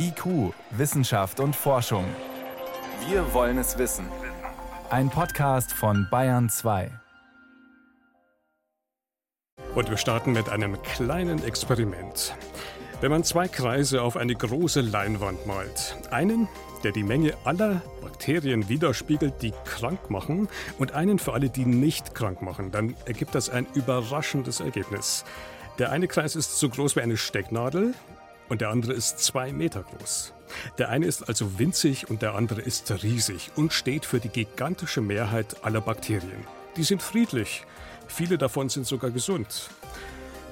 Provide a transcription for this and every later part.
IQ, Wissenschaft und Forschung. Wir wollen es wissen. Ein Podcast von Bayern 2. Und wir starten mit einem kleinen Experiment. Wenn man zwei Kreise auf eine große Leinwand malt, einen, der die Menge aller Bakterien widerspiegelt, die krank machen, und einen für alle, die nicht krank machen, dann ergibt das ein überraschendes Ergebnis. Der eine Kreis ist so groß wie eine Stecknadel, und der andere ist zwei Meter groß. Der eine ist also winzig und der andere ist riesig und steht für die gigantische Mehrheit aller Bakterien. Die sind friedlich, viele davon sind sogar gesund.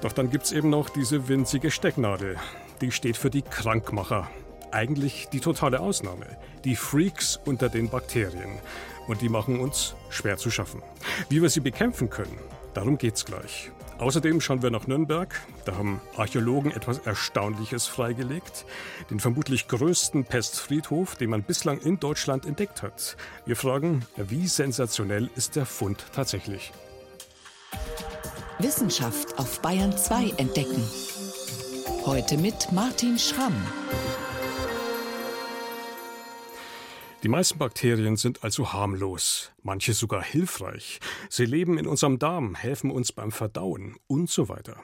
Doch dann gibt es eben noch diese winzige Stecknadel. Die steht für die Krankmacher. Eigentlich die totale Ausnahme. Die Freaks unter den Bakterien. Und die machen uns schwer zu schaffen. Wie wir sie bekämpfen können, darum geht's gleich. Außerdem schauen wir nach Nürnberg. Da haben Archäologen etwas Erstaunliches freigelegt. Den vermutlich größten Pestfriedhof, den man bislang in Deutschland entdeckt hat. Wir fragen, wie sensationell ist der Fund tatsächlich? Wissenschaft auf Bayern 2 entdecken. Heute mit Martin Schramm. Die meisten Bakterien sind also harmlos, manche sogar hilfreich. Sie leben in unserem Darm, helfen uns beim Verdauen und so weiter.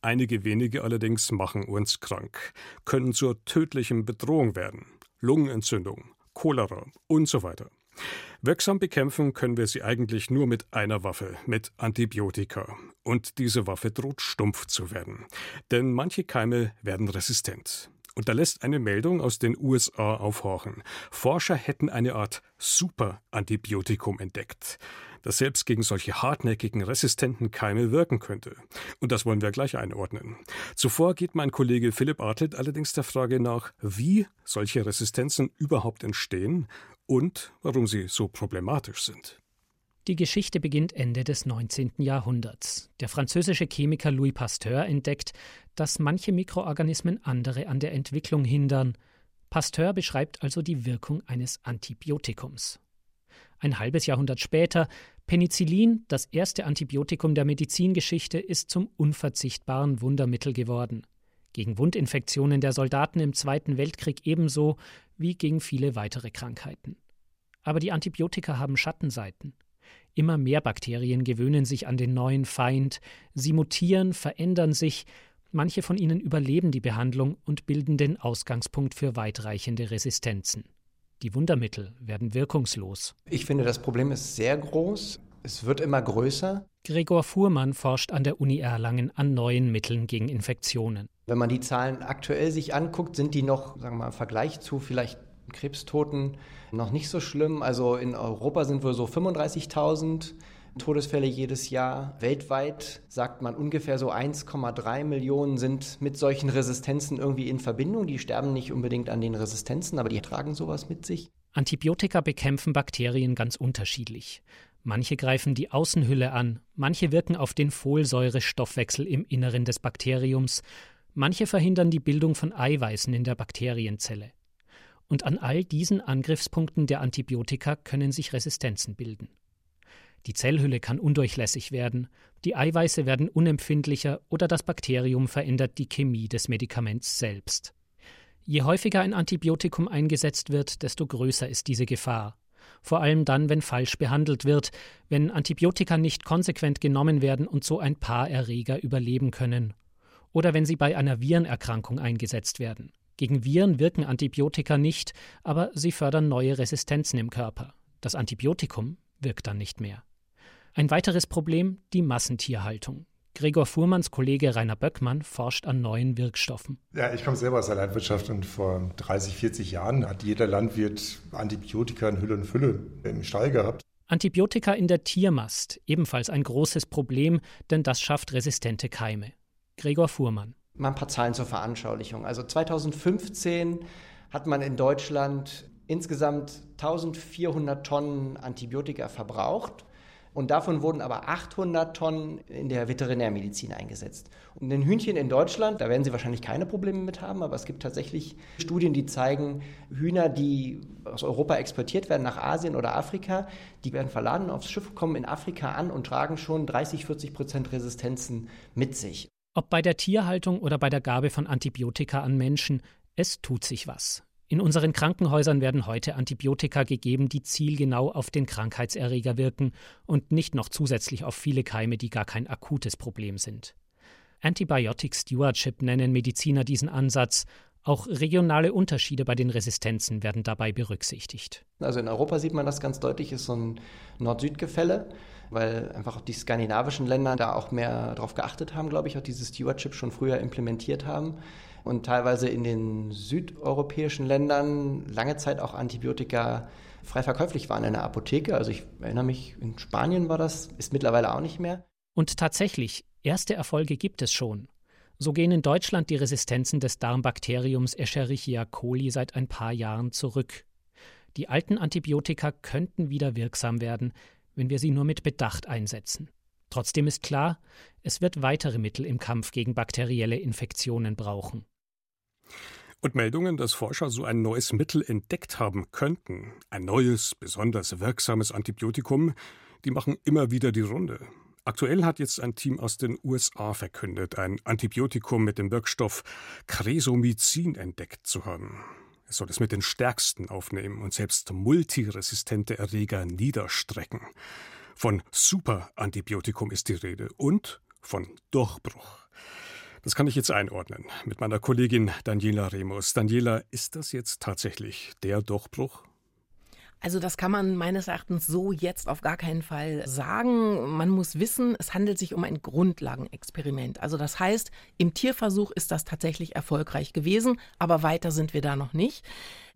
Einige wenige allerdings machen uns krank, können zur tödlichen Bedrohung werden. Lungenentzündung, Cholera und so weiter. Wirksam bekämpfen können wir sie eigentlich nur mit einer Waffe, mit Antibiotika. Und diese Waffe droht stumpf zu werden. Denn manche Keime werden resistent. Und da lässt eine Meldung aus den USA aufhorchen. Forscher hätten eine Art Superantibiotikum entdeckt, das selbst gegen solche hartnäckigen, resistenten Keime wirken könnte. Und das wollen wir gleich einordnen. Zuvor geht mein Kollege Philipp Artelt allerdings der Frage nach, wie solche Resistenzen überhaupt entstehen und warum sie so problematisch sind. Die Geschichte beginnt Ende des 19. Jahrhunderts. Der französische Chemiker Louis Pasteur entdeckt, dass manche Mikroorganismen andere an der Entwicklung hindern. Pasteur beschreibt also die Wirkung eines Antibiotikums. Ein halbes Jahrhundert später, Penicillin, das erste Antibiotikum der Medizingeschichte, ist zum unverzichtbaren Wundermittel geworden. Gegen Wundinfektionen der Soldaten im Zweiten Weltkrieg ebenso wie gegen viele weitere Krankheiten. Aber die Antibiotika haben Schattenseiten. Immer mehr Bakterien gewöhnen sich an den neuen Feind, sie mutieren, verändern sich, manche von ihnen überleben die Behandlung und bilden den Ausgangspunkt für weitreichende Resistenzen. Die Wundermittel werden wirkungslos. Ich finde, das Problem ist sehr groß. Es wird immer größer. Gregor Fuhrmann forscht an der Uni Erlangen an neuen Mitteln gegen Infektionen. Wenn man die Zahlen aktuell sich anguckt, sind die noch, sagen wir mal, im Vergleich zu vielleicht Krebstoten noch nicht so schlimm. Also in Europa sind wir so 35.000 Todesfälle jedes Jahr. Weltweit sagt man ungefähr so 1,3 Millionen sind mit solchen Resistenzen irgendwie in Verbindung. Die sterben nicht unbedingt an den Resistenzen, aber die tragen sowas mit sich. Antibiotika bekämpfen Bakterien ganz unterschiedlich. Manche greifen die Außenhülle an, manche wirken auf den Folsäurestoffwechsel im Inneren des Bakteriums, manche verhindern die Bildung von Eiweißen in der Bakterienzelle. Und an all diesen Angriffspunkten der Antibiotika können sich Resistenzen bilden. Die Zellhülle kann undurchlässig werden, die Eiweiße werden unempfindlicher oder das Bakterium verändert die Chemie des Medikaments selbst. Je häufiger ein Antibiotikum eingesetzt wird, desto größer ist diese Gefahr. Vor allem dann, wenn falsch behandelt wird, wenn Antibiotika nicht konsequent genommen werden und so ein paar Erreger überleben können. Oder wenn sie bei einer Virenerkrankung eingesetzt werden. Gegen Viren wirken Antibiotika nicht, aber sie fördern neue Resistenzen im Körper. Das Antibiotikum wirkt dann nicht mehr. Ein weiteres Problem die Massentierhaltung. Gregor Fuhrmanns Kollege Rainer Böckmann forscht an neuen Wirkstoffen. Ja, ich komme selber aus der Landwirtschaft und vor 30, 40 Jahren hat jeder Landwirt Antibiotika in Hülle und Fülle im Stall gehabt. Antibiotika in der Tiermast, ebenfalls ein großes Problem, denn das schafft resistente Keime. Gregor Fuhrmann. Mal ein paar Zahlen zur Veranschaulichung. Also 2015 hat man in Deutschland insgesamt 1400 Tonnen Antibiotika verbraucht. Und davon wurden aber 800 Tonnen in der Veterinärmedizin eingesetzt. Und den Hühnchen in Deutschland, da werden Sie wahrscheinlich keine Probleme mit haben, aber es gibt tatsächlich Studien, die zeigen, Hühner, die aus Europa exportiert werden nach Asien oder Afrika, die werden verladen aufs Schiff, kommen in Afrika an und tragen schon 30, 40 Prozent Resistenzen mit sich. Ob bei der Tierhaltung oder bei der Gabe von Antibiotika an Menschen, Es tut sich was. In unseren Krankenhäusern werden heute Antibiotika gegeben, die zielgenau auf den Krankheitserreger wirken und nicht noch zusätzlich auf viele Keime, die gar kein akutes Problem sind. Antibiotic Stewardship nennen Mediziner diesen Ansatz. Auch regionale Unterschiede bei den Resistenzen werden dabei berücksichtigt. Also in Europa sieht man das ganz deutlich, ist so ein Nord-Süd-Gefälle, weil einfach die skandinavischen Länder da auch mehr darauf geachtet haben, glaube ich, auch dieses Stewardship schon früher implementiert haben und teilweise in den südeuropäischen Ländern lange Zeit auch Antibiotika frei verkäuflich waren in der Apotheke. Also ich erinnere mich, in Spanien war das, ist mittlerweile auch nicht mehr. Und tatsächlich, erste Erfolge gibt es schon. So gehen in Deutschland die Resistenzen des Darmbakteriums Escherichia coli seit ein paar Jahren zurück. Die alten Antibiotika könnten wieder wirksam werden, wenn wir sie nur mit Bedacht einsetzen. Trotzdem ist klar, es wird weitere Mittel im Kampf gegen bakterielle Infektionen brauchen. Und Meldungen, dass Forscher so ein neues Mittel entdeckt haben könnten, ein neues, besonders wirksames Antibiotikum, die machen immer wieder die Runde. Aktuell hat jetzt ein Team aus den USA verkündet, ein Antibiotikum mit dem Wirkstoff Cresomycin entdeckt zu haben. Es soll es mit den stärksten aufnehmen und selbst multiresistente Erreger niederstrecken. Von Superantibiotikum ist die Rede und von Durchbruch. Das kann ich jetzt einordnen mit meiner Kollegin Daniela Remus. Daniela, ist das jetzt tatsächlich der Durchbruch? Also das kann man meines Erachtens so jetzt auf gar keinen Fall sagen. Man muss wissen, es handelt sich um ein Grundlagenexperiment. Also das heißt, im Tierversuch ist das tatsächlich erfolgreich gewesen, aber weiter sind wir da noch nicht.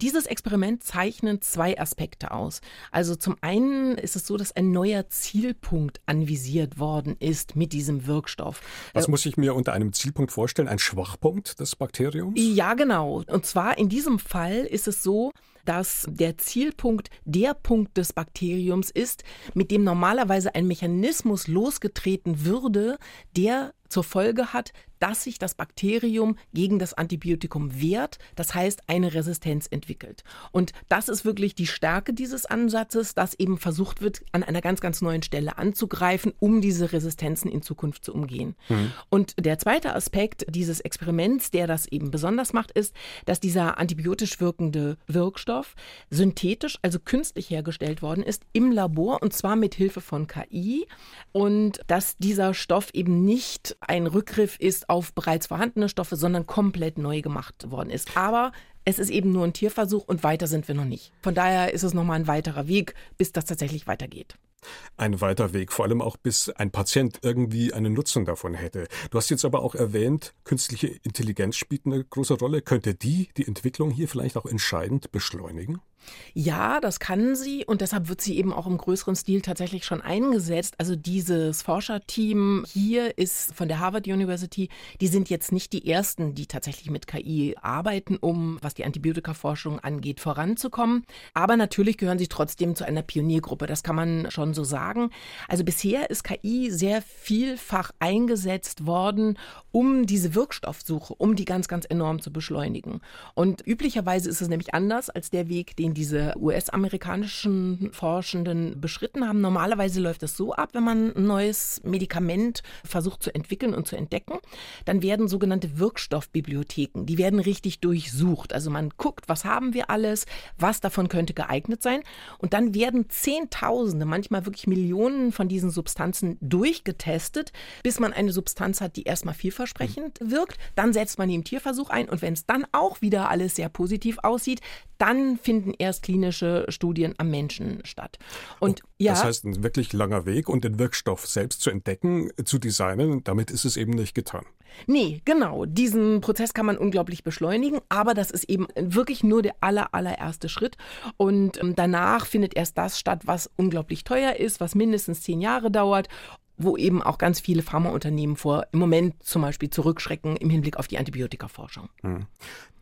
Dieses Experiment zeichnet zwei Aspekte aus. Also zum einen ist es so, dass ein neuer Zielpunkt anvisiert worden ist mit diesem Wirkstoff. Was muss ich mir unter einem Zielpunkt vorstellen? Ein Schwachpunkt des Bakteriums? Ja, genau. Und zwar in diesem Fall ist es so, dass der Zielpunkt der Punkt des Bakteriums ist, mit dem normalerweise ein Mechanismus losgetreten würde, der zur Folge hat, dass sich das Bakterium gegen das Antibiotikum wehrt, das heißt eine Resistenz entwickelt. Und das ist wirklich die Stärke dieses Ansatzes, dass eben versucht wird, an einer ganz, ganz neuen Stelle anzugreifen, um diese Resistenzen in Zukunft zu umgehen. Mhm. Und der zweite Aspekt dieses Experiments, der das eben besonders macht, ist, dass dieser antibiotisch wirkende Wirkstoff synthetisch, also künstlich hergestellt worden ist im Labor und zwar mit Hilfe von KI und dass dieser Stoff eben nicht ein Rückgriff ist auf bereits vorhandene Stoffe, sondern komplett neu gemacht worden ist. Aber es ist eben nur ein Tierversuch und weiter sind wir noch nicht. Von daher ist es nochmal ein weiterer Weg, bis das tatsächlich weitergeht. Ein weiter Weg, vor allem auch bis ein Patient irgendwie einen Nutzen davon hätte. Du hast jetzt aber auch erwähnt, künstliche Intelligenz spielt eine große Rolle. Könnte die die Entwicklung hier vielleicht auch entscheidend beschleunigen? Ja, das kann sie und deshalb wird sie eben auch im größeren Stil tatsächlich schon eingesetzt. Also dieses Forscherteam hier ist von der Harvard University, die sind jetzt nicht die ersten, die tatsächlich mit KI arbeiten, um, was die Antibiotikaforschung angeht, voranzukommen. Aber natürlich gehören sie trotzdem zu einer Pioniergruppe, das kann man schon so sagen. Also bisher ist KI sehr vielfach eingesetzt worden, um diese Wirkstoffsuche, um die ganz, ganz enorm zu beschleunigen. Und üblicherweise ist es nämlich anders als der Weg, den diese US-amerikanischen Forschenden beschritten haben. Normalerweise läuft es so ab, wenn man ein neues Medikament versucht zu entwickeln und zu entdecken, dann werden sogenannte Wirkstoffbibliotheken, die werden richtig durchsucht. Also man guckt, was haben wir alles, was davon könnte geeignet sein. Und dann werden Zehntausende, manchmal wirklich Millionen von diesen Substanzen durchgetestet, bis man eine Substanz hat, die erstmal vielversprechend vielversprechend wirkt. Dann setzt man ihn im Tierversuch ein und wenn es dann auch wieder alles sehr positiv aussieht, dann finden erst klinische Studien am Menschen statt. Und oh, ja, das heißt, ein wirklich langer Weg und den Wirkstoff selbst zu entdecken, zu designen, damit ist es eben nicht getan. Nee, genau. Diesen Prozess kann man unglaublich beschleunigen, aber das ist eben wirklich nur der aller, allererste Schritt. Und ähm, danach findet erst das statt, was unglaublich teuer ist, was mindestens zehn Jahre dauert wo eben auch ganz viele Pharmaunternehmen vor im Moment zum Beispiel zurückschrecken im Hinblick auf die Antibiotikaforschung. Hm.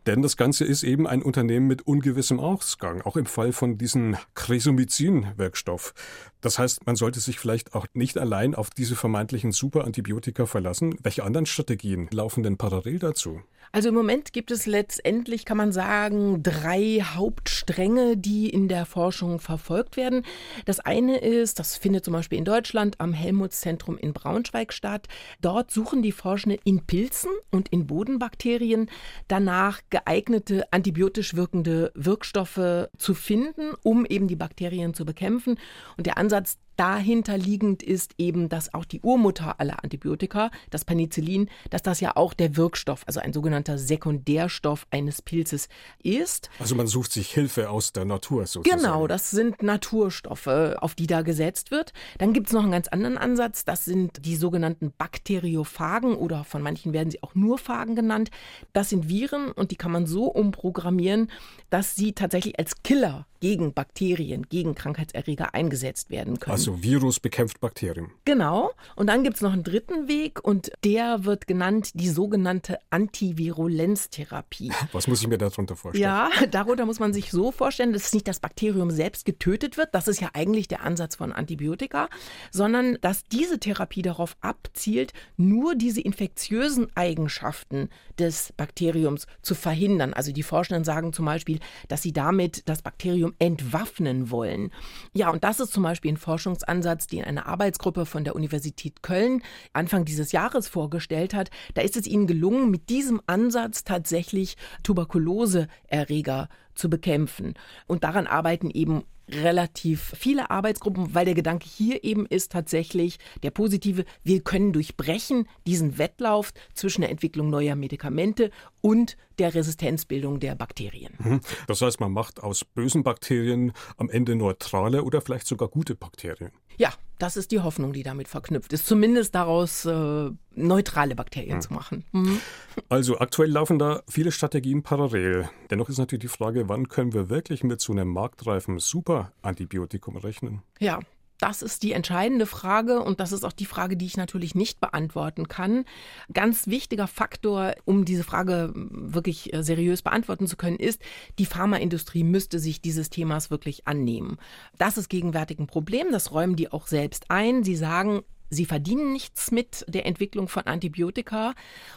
Denn das Ganze ist eben ein Unternehmen mit ungewissem Ausgang, auch im Fall von diesem Cresomycin-Wirkstoff. Das heißt, man sollte sich vielleicht auch nicht allein auf diese vermeintlichen Superantibiotika verlassen. Welche anderen Strategien laufen denn parallel dazu? Also im Moment gibt es letztendlich, kann man sagen, drei Hauptstränge, die in der Forschung verfolgt werden. Das eine ist, das findet zum Beispiel in Deutschland am Helmholtz-Zentrum in Braunschweig statt. Dort suchen die Forschenden in Pilzen und in Bodenbakterien danach geeignete antibiotisch wirkende Wirkstoffe zu finden, um eben die Bakterien zu bekämpfen. Und der Ansatz dahinter liegend ist eben, dass auch die Urmutter aller Antibiotika, das Penicillin, dass das ja auch der Wirkstoff, also ein sogenannter Sekundärstoff eines Pilzes ist. Also man sucht sich Hilfe aus der Natur sozusagen. Genau, das sind Naturstoffe, auf die da gesetzt wird. Dann gibt es noch einen ganz anderen Ansatz, das sind die sogenannten Bakteriophagen oder von manchen werden sie auch nur Phagen genannt. Das sind Viren und die kann man so umprogrammieren, dass sie tatsächlich als Killer gegen Bakterien, gegen Krankheitserreger eingesetzt werden können. Also Virus bekämpft Bakterien. Genau. Und dann gibt es noch einen dritten Weg und der wird genannt die sogenannte Antivirulenztherapie. Was muss ich mir darunter vorstellen? Ja, darunter muss man sich so vorstellen, dass nicht das Bakterium selbst getötet wird, das ist ja eigentlich der Ansatz von Antibiotika, sondern dass diese Therapie darauf abzielt, nur diese infektiösen Eigenschaften des Bakteriums zu verhindern. Also die Forschenden sagen zum Beispiel, dass sie damit das Bakterium entwaffnen wollen. Ja, und das ist zum Beispiel ein Forschungsansatz, den eine Arbeitsgruppe von der Universität Köln Anfang dieses Jahres vorgestellt hat. Da ist es ihnen gelungen, mit diesem Ansatz tatsächlich Tuberkuloseerreger zu bekämpfen. Und daran arbeiten eben relativ viele Arbeitsgruppen, weil der Gedanke hier eben ist tatsächlich der positive, wir können durchbrechen diesen Wettlauf zwischen der Entwicklung neuer Medikamente und der Resistenzbildung der Bakterien. Mhm. Das heißt, man macht aus bösen Bakterien am Ende neutrale oder vielleicht sogar gute Bakterien. Ja, das ist die Hoffnung, die damit verknüpft ist, zumindest daraus äh, neutrale Bakterien mhm. zu machen. Mhm. Also aktuell laufen da viele Strategien parallel. Dennoch ist natürlich die Frage, wann können wir wirklich mit so einem marktreifen Superantibiotikum rechnen? Ja, das ist die entscheidende Frage und das ist auch die Frage, die ich natürlich nicht beantworten kann. Ganz wichtiger Faktor, um diese Frage wirklich äh, seriös beantworten zu können, ist, die Pharmaindustrie müsste sich dieses Themas wirklich annehmen. Das ist gegenwärtig ein Problem, das räumen die auch selbst ein. Sie sagen, Sie verdienen nichts mit der Entwicklung von Antibiotika.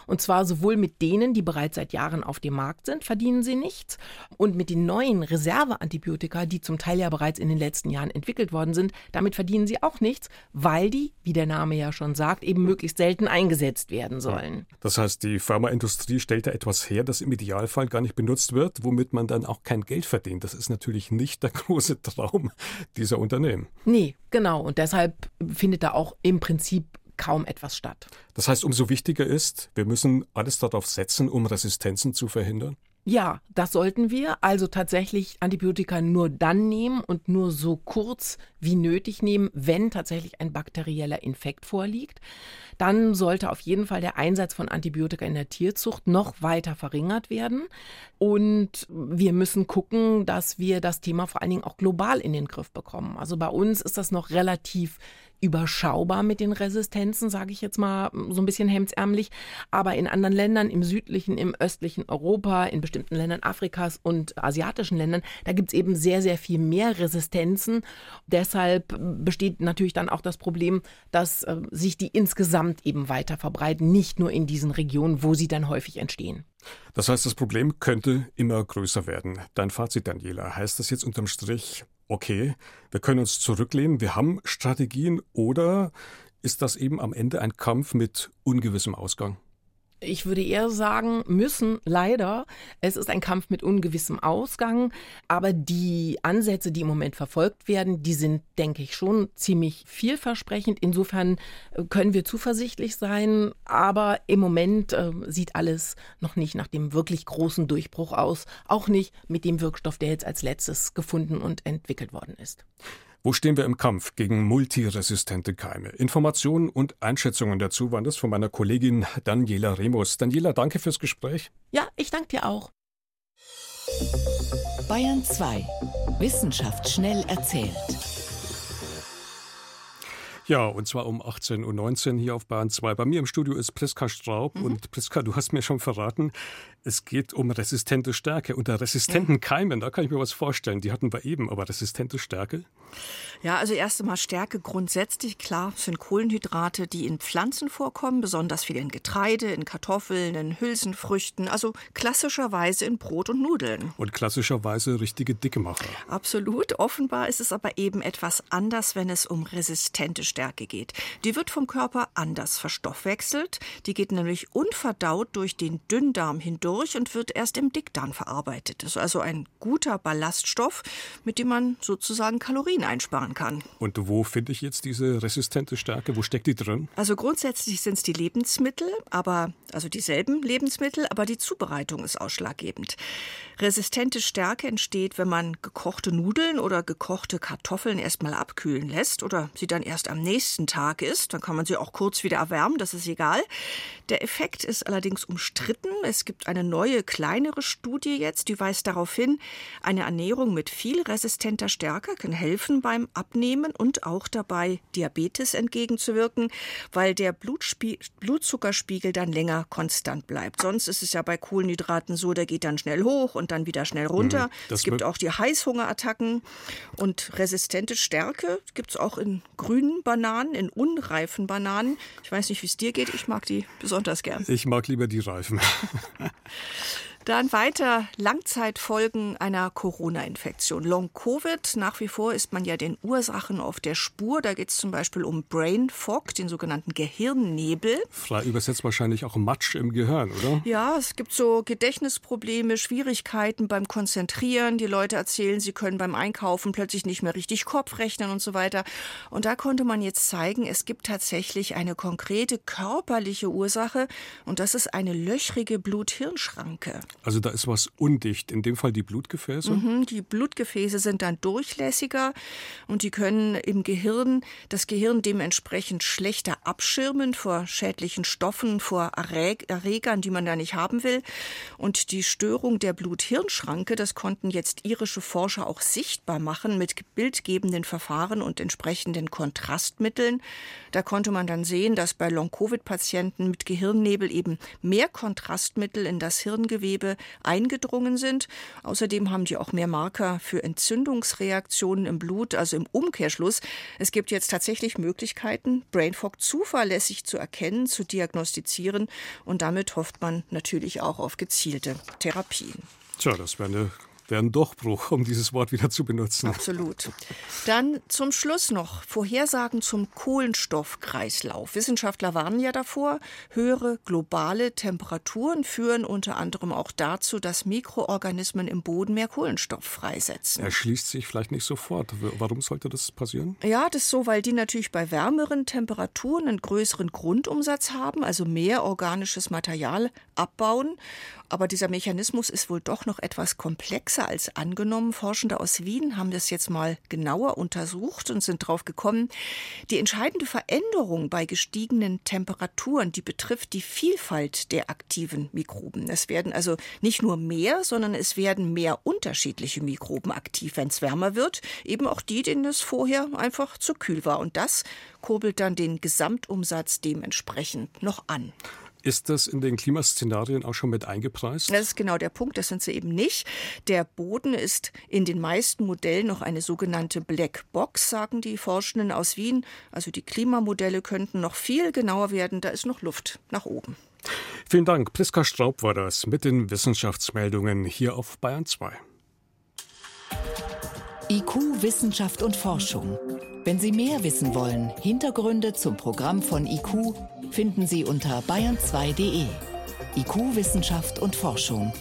Und zwar sowohl mit denen, die bereits seit Jahren auf dem Markt sind, verdienen sie nichts. Und mit den neuen Reserveantibiotika, die zum Teil ja bereits in den letzten Jahren entwickelt worden sind, damit verdienen sie auch nichts, weil die, wie der Name ja schon sagt, eben möglichst selten eingesetzt werden sollen. Das heißt, die Pharmaindustrie stellt da etwas her, das im Idealfall gar nicht benutzt wird, womit man dann auch kein Geld verdient. Das ist natürlich nicht der große Traum dieser Unternehmen. Nee, genau. Und deshalb findet da auch im Prinzip kaum etwas statt. Das heißt, umso wichtiger ist, wir müssen alles darauf setzen, um Resistenzen zu verhindern? Ja, das sollten wir. Also tatsächlich Antibiotika nur dann nehmen und nur so kurz wie nötig nehmen, wenn tatsächlich ein bakterieller Infekt vorliegt. Dann sollte auf jeden Fall der Einsatz von Antibiotika in der Tierzucht noch weiter verringert werden. Und wir müssen gucken, dass wir das Thema vor allen Dingen auch global in den Griff bekommen. Also bei uns ist das noch relativ überschaubar mit den Resistenzen, sage ich jetzt mal so ein bisschen hemdsärmlich. Aber in anderen Ländern, im südlichen, im östlichen Europa, in bestimmten Ländern Afrikas und asiatischen Ländern, da gibt es eben sehr, sehr viel mehr Resistenzen. Deshalb besteht natürlich dann auch das Problem, dass äh, sich die insgesamt eben weiter verbreiten, nicht nur in diesen Regionen, wo sie dann häufig entstehen. Das heißt, das Problem könnte immer größer werden. Dein Fazit, Daniela, heißt das jetzt unterm Strich, okay, wir können uns zurücklehnen, wir haben Strategien oder ist das eben am Ende ein Kampf mit ungewissem Ausgang? Ich würde eher sagen, müssen leider. Es ist ein Kampf mit ungewissem Ausgang, aber die Ansätze, die im Moment verfolgt werden, die sind, denke ich, schon ziemlich vielversprechend. Insofern äh, können wir zuversichtlich sein, aber im Moment äh, sieht alles noch nicht nach dem wirklich großen Durchbruch aus, auch nicht mit dem Wirkstoff, der jetzt als letztes gefunden und entwickelt worden ist. Wo stehen wir im Kampf gegen multiresistente Keime? Informationen und Einschätzungen dazu waren das von meiner Kollegin Daniela Remus. Daniela, danke fürs Gespräch. Ja, ich danke dir auch. Bayern 2. Wissenschaft schnell erzählt. Ja, und zwar um 18.19 Uhr hier auf Bahn 2. Bei mir im Studio ist Priska Straub. Mhm. Und Priska, du hast mir schon verraten, es geht um resistente Stärke. Unter resistenten ja. Keimen, da kann ich mir was vorstellen. Die hatten wir eben, aber resistente Stärke? Ja, also erst einmal Stärke grundsätzlich, klar, sind Kohlenhydrate, die in Pflanzen vorkommen, besonders viel in Getreide, in Kartoffeln, in Hülsenfrüchten, also klassischerweise in Brot und Nudeln. Und klassischerweise richtige Dickemacher. Absolut. Offenbar ist es aber eben etwas anders, wenn es um resistente Stärke Stärke geht. Die wird vom Körper anders verstoffwechselt. Die geht nämlich unverdaut durch den Dünndarm hindurch und wird erst im Dickdarm verarbeitet. Das ist also ein guter Ballaststoff, mit dem man sozusagen Kalorien einsparen kann. Und wo finde ich jetzt diese resistente Stärke? Wo steckt die drin? Also grundsätzlich sind es die Lebensmittel, aber also dieselben Lebensmittel, aber die Zubereitung ist ausschlaggebend. Resistente Stärke entsteht, wenn man gekochte Nudeln oder gekochte Kartoffeln erstmal abkühlen lässt oder sie dann erst am nächsten Tag isst. Dann kann man sie auch kurz wieder erwärmen, das ist egal. Der Effekt ist allerdings umstritten. Es gibt eine neue, kleinere Studie jetzt, die weist darauf hin, eine Ernährung mit viel resistenter Stärke kann helfen beim Abnehmen und auch dabei, Diabetes entgegenzuwirken, weil der Blutzuckerspiegel dann länger konstant bleibt. Sonst ist es ja bei Kohlenhydraten so, der geht dann schnell hoch und dann wieder schnell runter. Mhm, es gibt auch die Heißhungerattacken und resistente Stärke gibt es auch in grünen Bananen, in unreifen Bananen. Ich weiß nicht, wie es dir geht. Ich mag die besonders gern. Ich mag lieber die reifen. Dann weiter Langzeitfolgen einer Corona-Infektion. Long-Covid, nach wie vor ist man ja den Ursachen auf der Spur. Da geht es zum Beispiel um Brain Fog, den sogenannten Gehirnnebel. Frei übersetzt wahrscheinlich auch Matsch im Gehirn, oder? Ja, es gibt so Gedächtnisprobleme, Schwierigkeiten beim Konzentrieren. Die Leute erzählen, sie können beim Einkaufen plötzlich nicht mehr richtig Kopf rechnen und so weiter. Und da konnte man jetzt zeigen, es gibt tatsächlich eine konkrete körperliche Ursache und das ist eine löchrige Blut-Hirn-Schranke. Also da ist was undicht, in dem Fall die Blutgefäße? Mhm, die Blutgefäße sind dann durchlässiger und die können im Gehirn das Gehirn dementsprechend schlechter abschirmen vor schädlichen Stoffen, vor Erregern, die man da nicht haben will. Und die Störung der Blut-Hirn-Schranke, das konnten jetzt irische Forscher auch sichtbar machen mit bildgebenden Verfahren und entsprechenden Kontrastmitteln. Da konnte man dann sehen, dass bei Long-Covid-Patienten mit Gehirnnebel eben mehr Kontrastmittel in das Hirngewebe Gewebe eingedrungen sind. Außerdem haben die auch mehr Marker für Entzündungsreaktionen im Blut, also im Umkehrschluss. Es gibt jetzt tatsächlich Möglichkeiten, Brain Fog zuverlässig zu erkennen, zu diagnostizieren und damit hofft man natürlich auch auf gezielte Therapien. Tja, das wäre eine wäre ein Durchbruch, um dieses Wort wieder zu benutzen. Absolut. Dann zum Schluss noch Vorhersagen zum Kohlenstoffkreislauf. Wissenschaftler warnen ja davor, höhere globale Temperaturen führen unter anderem auch dazu, dass Mikroorganismen im Boden mehr Kohlenstoff freisetzen. Er schließt sich vielleicht nicht sofort. Warum sollte das passieren? Ja, das ist so, weil die natürlich bei wärmeren Temperaturen einen größeren Grundumsatz haben, also mehr organisches Material abbauen. Aber dieser Mechanismus ist wohl doch noch etwas komplexer als angenommen. Forschende aus Wien haben das jetzt mal genauer untersucht und sind darauf gekommen, die entscheidende Veränderung bei gestiegenen Temperaturen, die betrifft die Vielfalt der aktiven Mikroben. Es werden also nicht nur mehr, sondern es werden mehr unterschiedliche Mikroben aktiv, wenn es wärmer wird. Eben auch die, denen es vorher einfach zu kühl war. Und das kurbelt dann den Gesamtumsatz dementsprechend noch an. Ist das in den Klimaszenarien auch schon mit eingepreist? Das ist genau der Punkt, das sind sie eben nicht. Der Boden ist in den meisten Modellen noch eine sogenannte Black Box, sagen die Forschenden aus Wien. Also die Klimamodelle könnten noch viel genauer werden, da ist noch Luft nach oben. Vielen Dank. Priska Straub war das mit den Wissenschaftsmeldungen hier auf Bayern 2. IQ, Wissenschaft und Forschung. Wenn Sie mehr wissen wollen, Hintergründe zum Programm von IQ finden Sie unter bayern2.de. IQ, Wissenschaft und Forschung.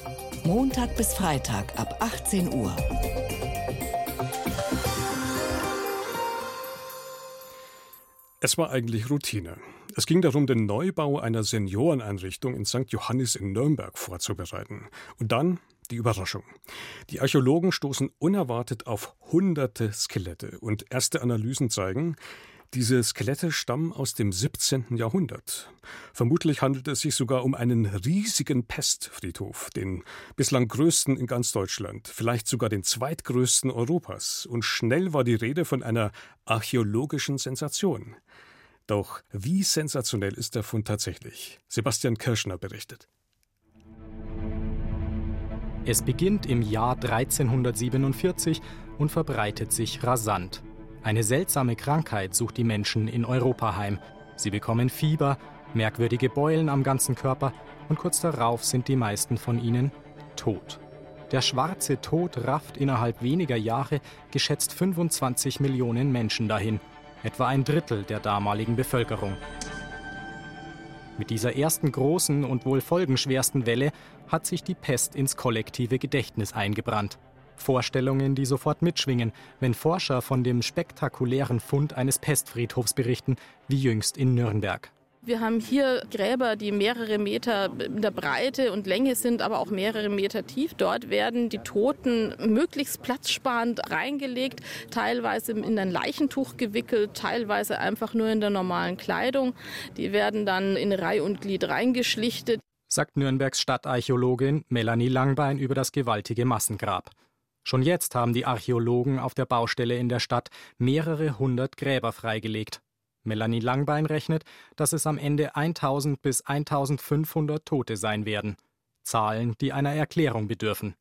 Montag bis Freitag ab 18 Uhr. Es war eigentlich Routine. Es ging darum, den Neubau einer Senioreneinrichtung in St. Johannes in Nürnberg vorzubereiten. Und dann die Überraschung. Die Archäologen stoßen unerwartet auf hunderte Skelette und erste Analysen zeigen, diese Skelette stammen aus dem 17. Jahrhundert. Vermutlich handelt es sich sogar um einen riesigen Pestfriedhof, den bislang größten in ganz Deutschland, vielleicht sogar den zweitgrößten Europas. Und schnell war die Rede von einer archäologischen Sensation. Doch wie sensationell ist der Fund tatsächlich? Sebastian Kirschner berichtet. Es beginnt im Jahr 1347 und verbreitet sich rasant. Eine seltsame Krankheit sucht die Menschen in Europa heim. Sie bekommen Fieber, merkwürdige Beulen am ganzen Körper und kurz darauf sind die meisten von ihnen tot. Der schwarze Tod rafft innerhalb weniger Jahre geschätzt 25 Millionen Menschen dahin. etwa ein Drittel der damaligen Bevölkerung. Mit dieser ersten großen und wohl folgenschwersten Welle hat sich die Pest ins kollektive Gedächtnis eingebrannt. Vorstellungen, die sofort mitschwingen, wenn Forscher von dem spektakulären Fund eines Pestfriedhofs berichten, wie jüngst in Nürnberg. Wir haben hier Gräber, die mehrere Meter in der Breite und Länge sind, aber auch mehrere Meter tief. Dort werden die Toten möglichst platzsparend reingelegt, teilweise in ein Leichentuch gewickelt, teilweise einfach nur in der normalen Kleidung. Die werden dann in Reih und Glied reingeschlichtet. Sagt Nürnbergs Stadtarchäologin Melanie Langbein über das gewaltige Massengrab. Schon jetzt haben die Archäologen auf der Baustelle in der Stadt mehrere hundert Gräber freigelegt. Melanie Langbein rechnet, dass es am Ende 1000 bis 1500 Tote sein werden. Zahlen, die einer Erklärung bedürfen.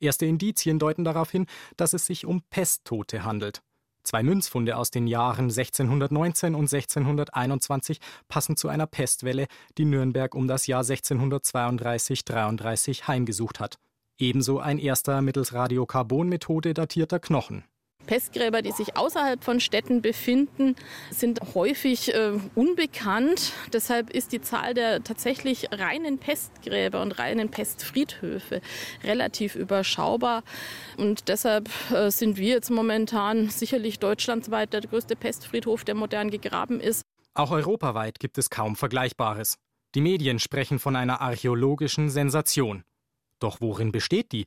Erste Indizien deuten darauf hin, dass es sich um Pesttote handelt. Zwei Münzfunde aus den Jahren 1619 und 1621 passen zu einer Pestwelle, die Nürnberg um das Jahr 1632-33 heimgesucht hat. Ebenso ein erster mittels Radiokarbonmethode datierter Knochen. Pestgräber, die sich außerhalb von Städten befinden, sind häufig äh, unbekannt. Deshalb ist die Zahl der tatsächlich reinen Pestgräber und reinen Pestfriedhöfe relativ überschaubar. Und deshalb äh, sind wir jetzt momentan sicherlich deutschlandweit der größte Pestfriedhof, der modern gegraben ist. Auch europaweit gibt es kaum Vergleichbares. Die Medien sprechen von einer archäologischen Sensation. Doch worin besteht die?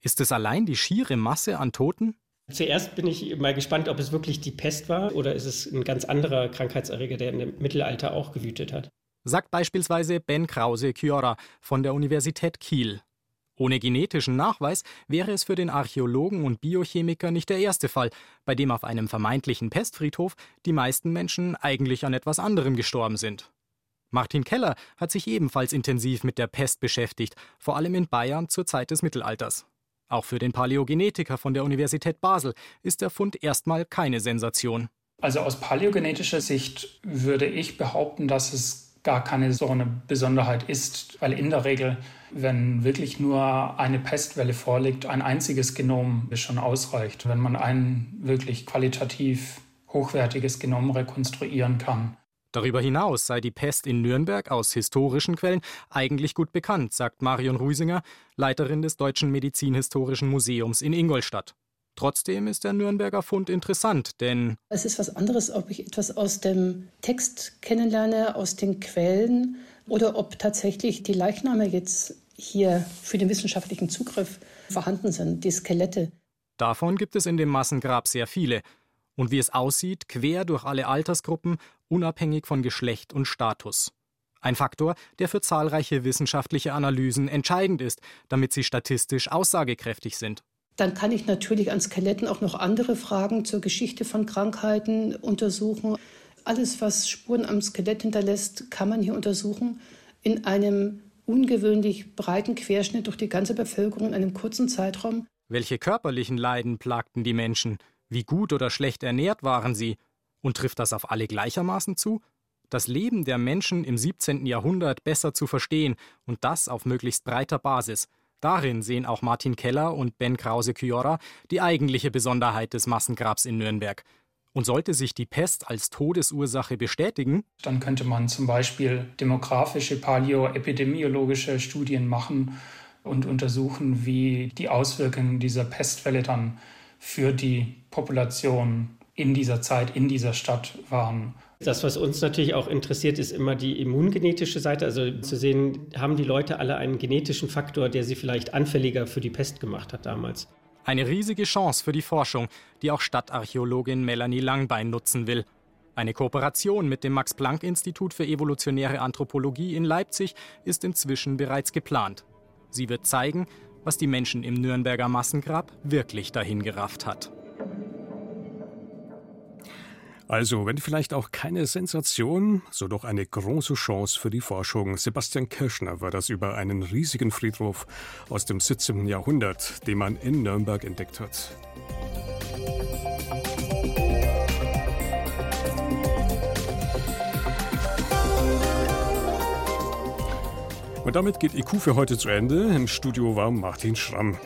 Ist es allein die schiere Masse an Toten? Zuerst bin ich mal gespannt, ob es wirklich die Pest war oder ist es ein ganz anderer Krankheitserreger, der im Mittelalter auch gewütet hat. Sagt beispielsweise Ben Krause Chiora von der Universität Kiel. Ohne genetischen Nachweis wäre es für den Archäologen und Biochemiker nicht der erste Fall, bei dem auf einem vermeintlichen Pestfriedhof die meisten Menschen eigentlich an etwas anderem gestorben sind. Martin Keller hat sich ebenfalls intensiv mit der Pest beschäftigt, vor allem in Bayern zur Zeit des Mittelalters. Auch für den Paläogenetiker von der Universität Basel ist der Fund erstmal keine Sensation. Also aus paläogenetischer Sicht würde ich behaupten, dass es gar keine so eine Besonderheit ist, weil in der Regel, wenn wirklich nur eine Pestwelle vorliegt, ein einziges Genom schon ausreicht. Wenn man ein wirklich qualitativ hochwertiges Genom rekonstruieren kann. Darüber hinaus sei die Pest in Nürnberg aus historischen Quellen eigentlich gut bekannt, sagt Marion Ruisinger, Leiterin des Deutschen Medizinhistorischen Museums in Ingolstadt. Trotzdem ist der Nürnberger Fund interessant, denn es ist was anderes, ob ich etwas aus dem Text kennenlerne, aus den Quellen oder ob tatsächlich die Leichname jetzt hier für den wissenschaftlichen Zugriff vorhanden sind, die Skelette. Davon gibt es in dem Massengrab sehr viele und wie es aussieht, quer durch alle Altersgruppen, unabhängig von Geschlecht und Status. Ein Faktor, der für zahlreiche wissenschaftliche Analysen entscheidend ist, damit sie statistisch aussagekräftig sind. Dann kann ich natürlich an Skeletten auch noch andere Fragen zur Geschichte von Krankheiten untersuchen. Alles, was Spuren am Skelett hinterlässt, kann man hier untersuchen in einem ungewöhnlich breiten Querschnitt durch die ganze Bevölkerung in einem kurzen Zeitraum. Welche körperlichen Leiden plagten die Menschen? Wie gut oder schlecht ernährt waren sie? Und trifft das auf alle gleichermaßen zu? Das Leben der Menschen im 17. Jahrhundert besser zu verstehen und das auf möglichst breiter Basis. Darin sehen auch Martin Keller und Ben Krause-Kyorra die eigentliche Besonderheit des Massengrabs in Nürnberg. Und sollte sich die Pest als Todesursache bestätigen, dann könnte man zum Beispiel demografische, paläoepidemiologische Studien machen und untersuchen, wie die Auswirkungen dieser Pestwelle dann für die Population in dieser Zeit, in dieser Stadt waren. Das, was uns natürlich auch interessiert, ist immer die immungenetische Seite, also zu sehen, haben die Leute alle einen genetischen Faktor, der sie vielleicht anfälliger für die Pest gemacht hat damals. Eine riesige Chance für die Forschung, die auch Stadtarchäologin Melanie Langbein nutzen will. Eine Kooperation mit dem Max-Planck-Institut für evolutionäre Anthropologie in Leipzig ist inzwischen bereits geplant. Sie wird zeigen, was die Menschen im Nürnberger Massengrab wirklich dahin gerafft hat. Also, wenn vielleicht auch keine Sensation, so doch eine große Chance für die Forschung. Sebastian Kirschner war das über einen riesigen Friedhof aus dem 17. Jahrhundert, den man in Nürnberg entdeckt hat. Und damit geht IQ für heute zu Ende. Im Studio war Martin Schramm.